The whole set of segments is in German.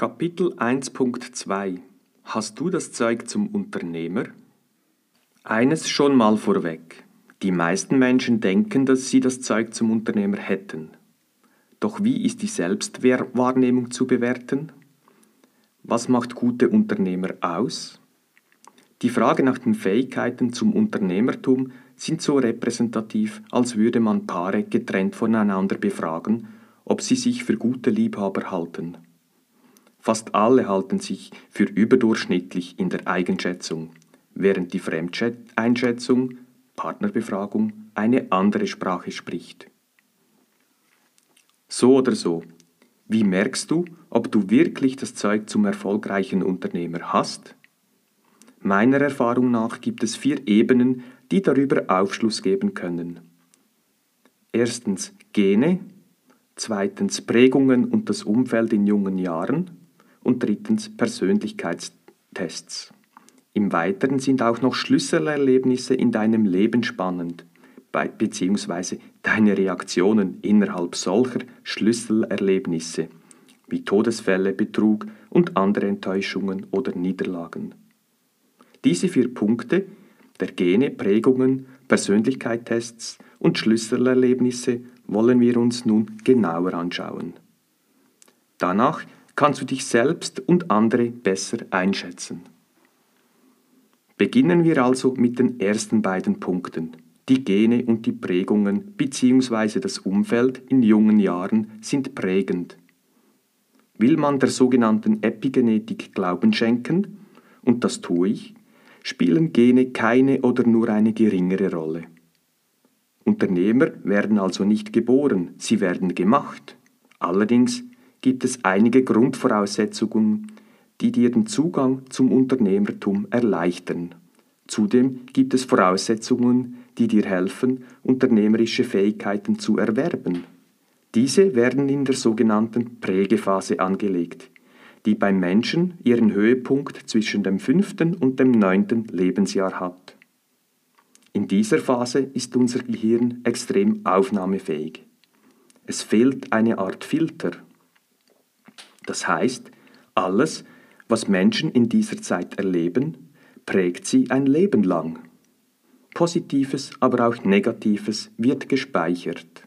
Kapitel 1.2 Hast du das Zeug zum Unternehmer? Eines schon mal vorweg. Die meisten Menschen denken, dass sie das Zeug zum Unternehmer hätten. Doch wie ist die Selbstwahrnehmung zu bewerten? Was macht gute Unternehmer aus? Die Frage nach den Fähigkeiten zum Unternehmertum sind so repräsentativ, als würde man Paare getrennt voneinander befragen, ob sie sich für gute Liebhaber halten. Fast alle halten sich für überdurchschnittlich in der Eigenschätzung, während die Fremdeinschätzung, Partnerbefragung, eine andere Sprache spricht. So oder so, wie merkst du, ob du wirklich das Zeug zum erfolgreichen Unternehmer hast? Meiner Erfahrung nach gibt es vier Ebenen, die darüber Aufschluss geben können. Erstens Gene, zweitens Prägungen und das Umfeld in jungen Jahren, und drittens Persönlichkeitstests. Im Weiteren sind auch noch Schlüsselerlebnisse in deinem Leben spannend, beziehungsweise deine Reaktionen innerhalb solcher Schlüsselerlebnisse, wie Todesfälle, Betrug und andere Enttäuschungen oder Niederlagen. Diese vier Punkte der Gene, Prägungen, Persönlichkeitstests und Schlüsselerlebnisse wollen wir uns nun genauer anschauen. Danach kannst du dich selbst und andere besser einschätzen. Beginnen wir also mit den ersten beiden Punkten. Die Gene und die Prägungen bzw. das Umfeld in jungen Jahren sind prägend. Will man der sogenannten Epigenetik Glauben schenken, und das tue ich, spielen Gene keine oder nur eine geringere Rolle. Unternehmer werden also nicht geboren, sie werden gemacht. Allerdings gibt es einige Grundvoraussetzungen, die dir den Zugang zum Unternehmertum erleichtern. Zudem gibt es Voraussetzungen, die dir helfen, unternehmerische Fähigkeiten zu erwerben. Diese werden in der sogenannten Prägephase angelegt, die beim Menschen ihren Höhepunkt zwischen dem fünften und dem neunten Lebensjahr hat. In dieser Phase ist unser Gehirn extrem aufnahmefähig. Es fehlt eine Art Filter das heißt, alles, was Menschen in dieser Zeit erleben, prägt sie ein Leben lang. Positives, aber auch Negatives wird gespeichert.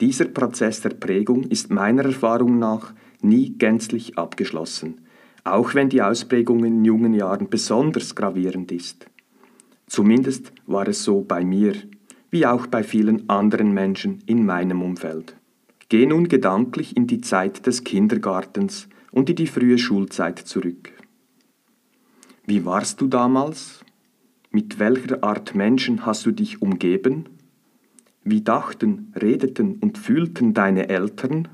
Dieser Prozess der Prägung ist meiner Erfahrung nach nie gänzlich abgeschlossen, auch wenn die Ausprägung in jungen Jahren besonders gravierend ist. Zumindest war es so bei mir, wie auch bei vielen anderen Menschen in meinem Umfeld. Geh nun gedanklich in die Zeit des Kindergartens und in die frühe Schulzeit zurück. Wie warst du damals? Mit welcher Art Menschen hast du dich umgeben? Wie dachten, redeten und fühlten deine Eltern?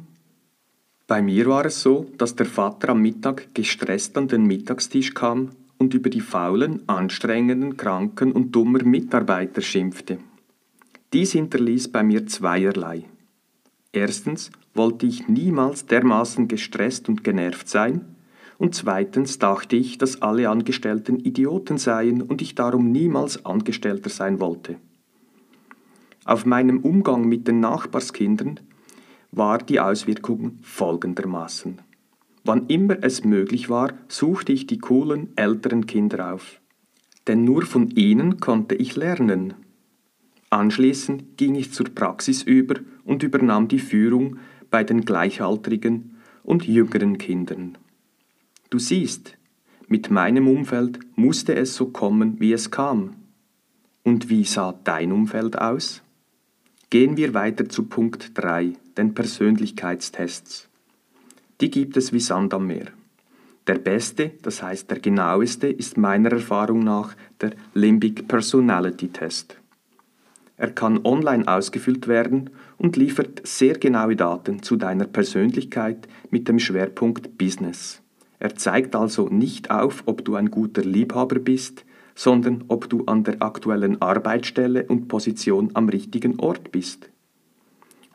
Bei mir war es so, dass der Vater am Mittag gestresst an den Mittagstisch kam und über die faulen, anstrengenden, kranken und dummer Mitarbeiter schimpfte. Dies hinterließ bei mir zweierlei. Erstens wollte ich niemals dermaßen gestresst und genervt sein, und zweitens dachte ich, dass alle Angestellten Idioten seien und ich darum niemals Angestellter sein wollte. Auf meinem Umgang mit den Nachbarskindern war die Auswirkung folgendermaßen. Wann immer es möglich war, suchte ich die coolen älteren Kinder auf. Denn nur von ihnen konnte ich lernen. Anschließend ging ich zur Praxis über und übernahm die Führung bei den gleichaltrigen und jüngeren Kindern. Du siehst, mit meinem Umfeld musste es so kommen, wie es kam. Und wie sah dein Umfeld aus? Gehen wir weiter zu Punkt 3, den Persönlichkeitstests. Die gibt es wie Sand am Meer. Der beste, das heißt der genaueste, ist meiner Erfahrung nach der Limbic Personality Test. Er kann online ausgefüllt werden und liefert sehr genaue Daten zu deiner Persönlichkeit mit dem Schwerpunkt Business. Er zeigt also nicht auf, ob du ein guter Liebhaber bist, sondern ob du an der aktuellen Arbeitsstelle und Position am richtigen Ort bist.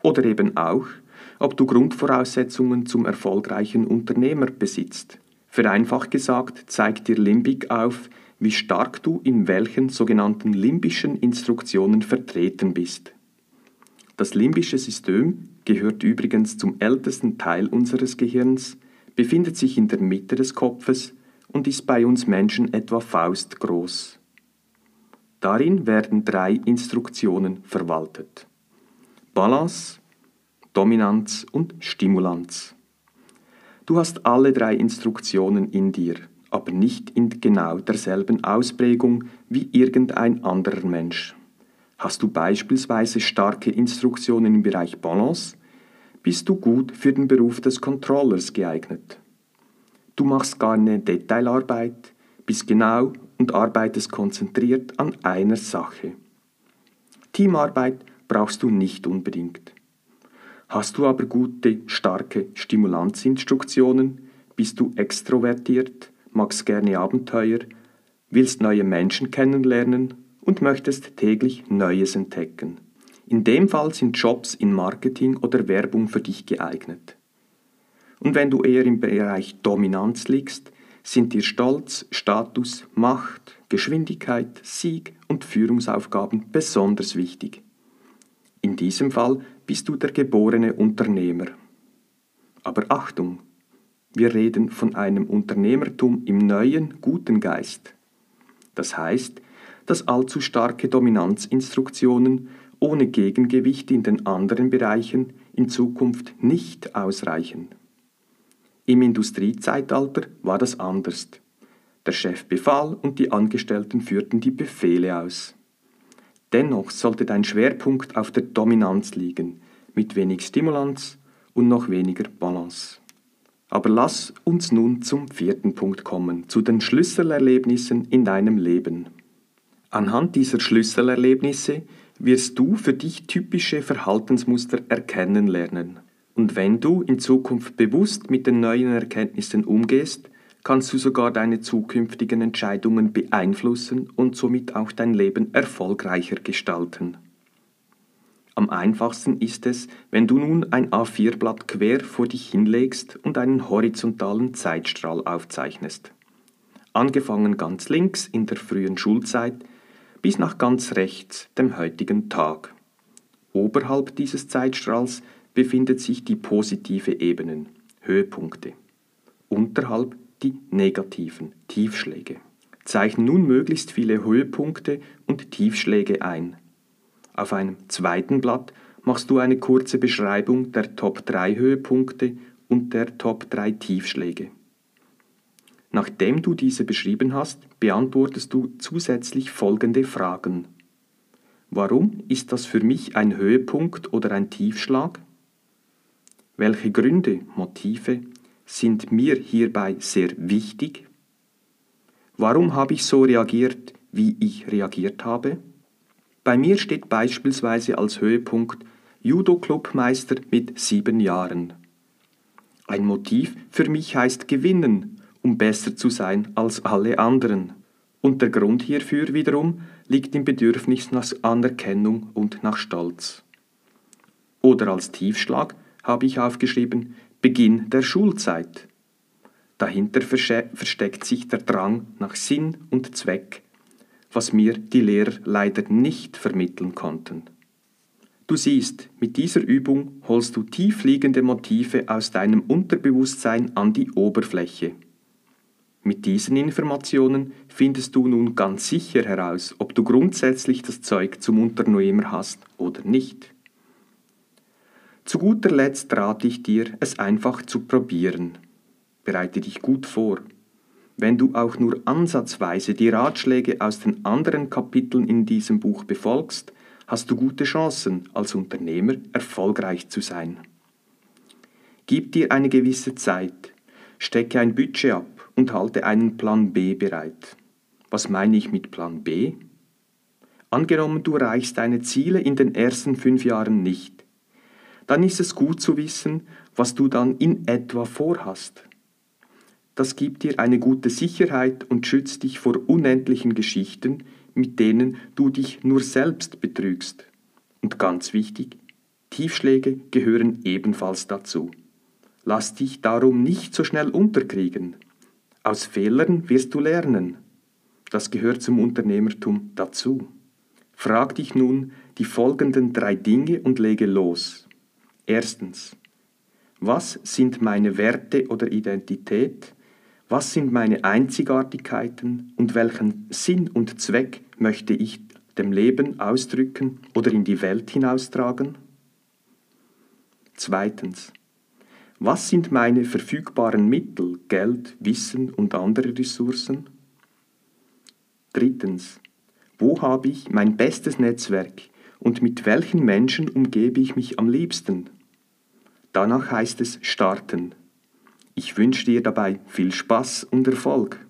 Oder eben auch, ob du Grundvoraussetzungen zum erfolgreichen Unternehmer besitzt. Vereinfacht gesagt zeigt dir Limbic auf, wie stark du in welchen sogenannten limbischen Instruktionen vertreten bist. Das limbische System gehört übrigens zum ältesten Teil unseres Gehirns, befindet sich in der Mitte des Kopfes und ist bei uns Menschen etwa faustgroß. Darin werden drei Instruktionen verwaltet. Balance, Dominanz und Stimulanz. Du hast alle drei Instruktionen in dir, aber nicht in genau derselben Ausprägung wie irgendein anderer Mensch. Hast du beispielsweise starke Instruktionen im Bereich Balance, bist du gut für den Beruf des Controllers geeignet. Du machst gerne Detailarbeit, bist genau und arbeitest konzentriert an einer Sache. Teamarbeit brauchst du nicht unbedingt. Hast du aber gute, starke Stimulanzinstruktionen, bist du extrovertiert, magst gerne Abenteuer, willst neue Menschen kennenlernen und möchtest täglich Neues entdecken. In dem Fall sind Jobs in Marketing oder Werbung für dich geeignet. Und wenn du eher im Bereich Dominanz liegst, sind dir Stolz, Status, Macht, Geschwindigkeit, Sieg und Führungsaufgaben besonders wichtig. In diesem Fall bist du der geborene Unternehmer. Aber Achtung, wir reden von einem Unternehmertum im neuen, guten Geist. Das heißt, dass allzu starke Dominanzinstruktionen ohne Gegengewicht in den anderen Bereichen in Zukunft nicht ausreichen. Im Industriezeitalter war das anders. Der Chef befahl und die Angestellten führten die Befehle aus. Dennoch sollte dein Schwerpunkt auf der Dominanz liegen, mit wenig Stimulanz und noch weniger Balance. Aber lass uns nun zum vierten Punkt kommen, zu den Schlüsselerlebnissen in deinem Leben. Anhand dieser Schlüsselerlebnisse wirst du für dich typische Verhaltensmuster erkennen lernen. Und wenn du in Zukunft bewusst mit den neuen Erkenntnissen umgehst, kannst du sogar deine zukünftigen Entscheidungen beeinflussen und somit auch dein Leben erfolgreicher gestalten. Am einfachsten ist es, wenn du nun ein A4-Blatt quer vor dich hinlegst und einen horizontalen Zeitstrahl aufzeichnest. Angefangen ganz links in der frühen Schulzeit bis nach ganz rechts dem heutigen Tag. Oberhalb dieses Zeitstrahls befindet sich die positive Ebenen, Höhepunkte. Unterhalb die negativen, Tiefschläge. Zeichne nun möglichst viele Höhepunkte und Tiefschläge ein. Auf einem zweiten Blatt machst du eine kurze Beschreibung der Top 3 Höhepunkte und der Top 3 Tiefschläge. Nachdem du diese beschrieben hast, beantwortest du zusätzlich folgende Fragen. Warum ist das für mich ein Höhepunkt oder ein Tiefschlag? Welche Gründe, Motive sind mir hierbei sehr wichtig? Warum habe ich so reagiert, wie ich reagiert habe? Bei mir steht beispielsweise als Höhepunkt Judo-Clubmeister mit sieben Jahren. Ein Motiv für mich heißt gewinnen um besser zu sein als alle anderen. Und der Grund hierfür wiederum liegt im Bedürfnis nach Anerkennung und nach Stolz. Oder als Tiefschlag habe ich aufgeschrieben Beginn der Schulzeit. Dahinter versteckt sich der Drang nach Sinn und Zweck, was mir die Lehrer leider nicht vermitteln konnten. Du siehst, mit dieser Übung holst du tiefliegende Motive aus deinem Unterbewusstsein an die Oberfläche. Mit diesen Informationen findest du nun ganz sicher heraus, ob du grundsätzlich das Zeug zum Unternehmer hast oder nicht. Zu guter Letzt rate ich dir, es einfach zu probieren. Bereite dich gut vor. Wenn du auch nur ansatzweise die Ratschläge aus den anderen Kapiteln in diesem Buch befolgst, hast du gute Chancen, als Unternehmer erfolgreich zu sein. Gib dir eine gewisse Zeit, stecke ein Budget ab und halte einen Plan B bereit. Was meine ich mit Plan B? Angenommen, du erreichst deine Ziele in den ersten fünf Jahren nicht. Dann ist es gut zu wissen, was du dann in etwa vorhast. Das gibt dir eine gute Sicherheit und schützt dich vor unendlichen Geschichten, mit denen du dich nur selbst betrügst. Und ganz wichtig, Tiefschläge gehören ebenfalls dazu. Lass dich darum nicht so schnell unterkriegen. Aus Fehlern wirst du lernen. Das gehört zum Unternehmertum dazu. Frag dich nun die folgenden drei Dinge und lege los. Erstens. Was sind meine Werte oder Identität? Was sind meine Einzigartigkeiten und welchen Sinn und Zweck möchte ich dem Leben ausdrücken oder in die Welt hinaustragen? Zweitens. Was sind meine verfügbaren Mittel, Geld, Wissen und andere Ressourcen? Drittens. Wo habe ich mein bestes Netzwerk und mit welchen Menschen umgebe ich mich am liebsten? Danach heißt es starten. Ich wünsche dir dabei viel Spaß und Erfolg.